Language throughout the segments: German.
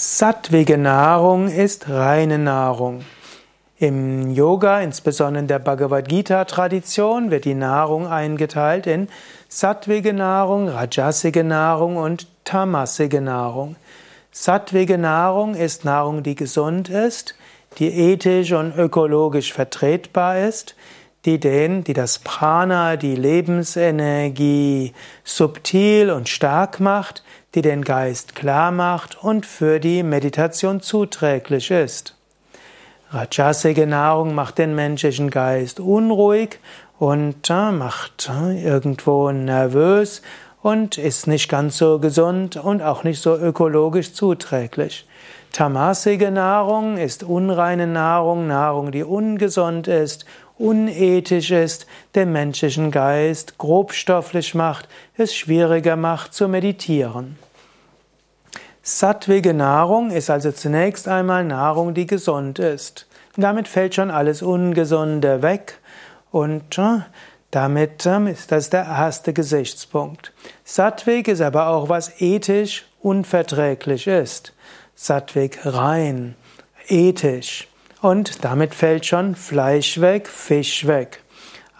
Sattwige Nahrung ist reine Nahrung. Im Yoga, insbesondere in der Bhagavad Gita-Tradition, wird die Nahrung eingeteilt in sattwige Nahrung, rajasige Nahrung und tamasige Nahrung. Sattwige Nahrung ist Nahrung, die gesund ist, die ethisch und ökologisch vertretbar ist, die den, die das Prana, die Lebensenergie subtil und stark macht, die den Geist klar macht und für die Meditation zuträglich ist. Rajasige Nahrung macht den menschlichen Geist unruhig und äh, macht äh, irgendwo nervös und ist nicht ganz so gesund und auch nicht so ökologisch zuträglich. Tamasige Nahrung ist unreine Nahrung, Nahrung, die ungesund ist, unethisch ist, den menschlichen Geist grobstofflich macht, es schwieriger macht zu meditieren. Sattwige Nahrung ist also zunächst einmal Nahrung, die gesund ist. damit fällt schon alles Ungesunde weg und äh, damit ähm, ist das der erste Gesichtspunkt. Sattwig ist aber auch was ethisch unverträglich ist. Sattwig rein, ethisch. Und damit fällt schon Fleisch weg, Fisch weg.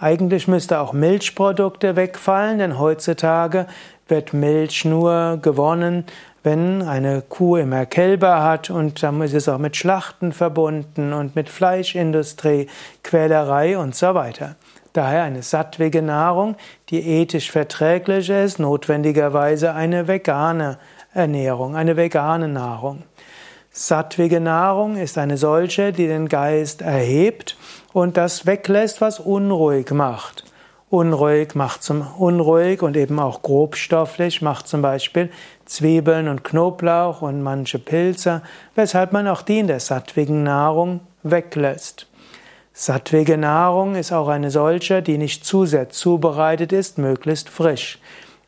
Eigentlich müsste auch Milchprodukte wegfallen, denn heutzutage wird Milch nur gewonnen, wenn eine Kuh immer Kälber hat und dann ist es auch mit Schlachten verbunden und mit Fleischindustrie, Quälerei und so weiter. Daher eine sattwige Nahrung, die ethisch verträglich ist, notwendigerweise eine vegane Ernährung, eine vegane Nahrung. Sattwige Nahrung ist eine solche, die den Geist erhebt und das weglässt, was unruhig macht. Unruhig macht zum unruhig und eben auch grobstofflich macht zum Beispiel Zwiebeln und Knoblauch und manche Pilze, weshalb man auch die in der sattwigen Nahrung weglässt. Sattwige Nahrung ist auch eine solche, die nicht zu sehr zubereitet ist, möglichst frisch.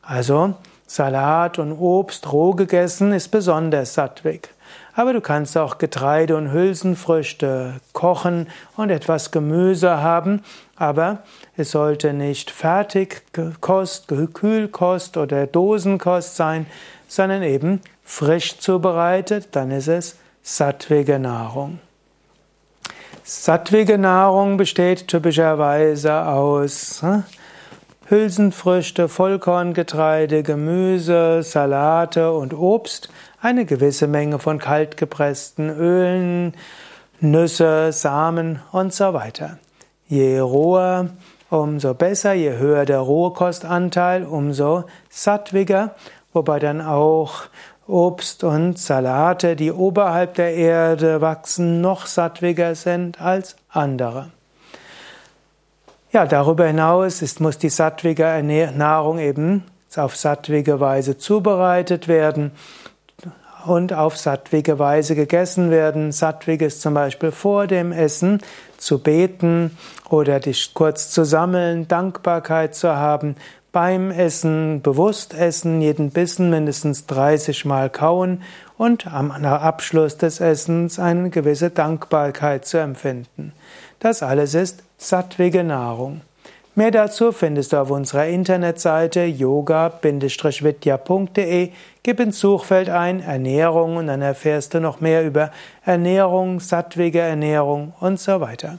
Also Salat und Obst roh gegessen ist besonders sattwig. Aber du kannst auch Getreide und Hülsenfrüchte kochen und etwas Gemüse haben, aber es sollte nicht Fertigkost, Kühlkost oder Dosenkost sein, sondern eben frisch zubereitet, dann ist es sattwige Nahrung. Sattwige Nahrung besteht typischerweise aus hm, Hülsenfrüchte, Vollkorngetreide, Gemüse, Salate und Obst, eine gewisse Menge von kaltgepressten Ölen, Nüsse, Samen und so weiter. Je roher, umso besser, je höher der Rohkostanteil, umso sattwiger, wobei dann auch Obst und Salate, die oberhalb der Erde wachsen, noch sattwiger sind als andere. Ja, darüber hinaus ist, muss die sattwige Nahrung eben auf sattwige Weise zubereitet werden und auf sattwige Weise gegessen werden. Sattwig ist zum Beispiel vor dem Essen zu beten oder dich kurz zu sammeln, Dankbarkeit zu haben, beim Essen bewusst essen, jeden Bissen mindestens 30 Mal kauen und am Abschluss des Essens eine gewisse Dankbarkeit zu empfinden. Das alles ist sattwige Nahrung. Mehr dazu findest du auf unserer Internetseite yoga-vidya.de. Gib ins Suchfeld ein Ernährung und dann erfährst du noch mehr über Ernährung, sattwige Ernährung und so weiter.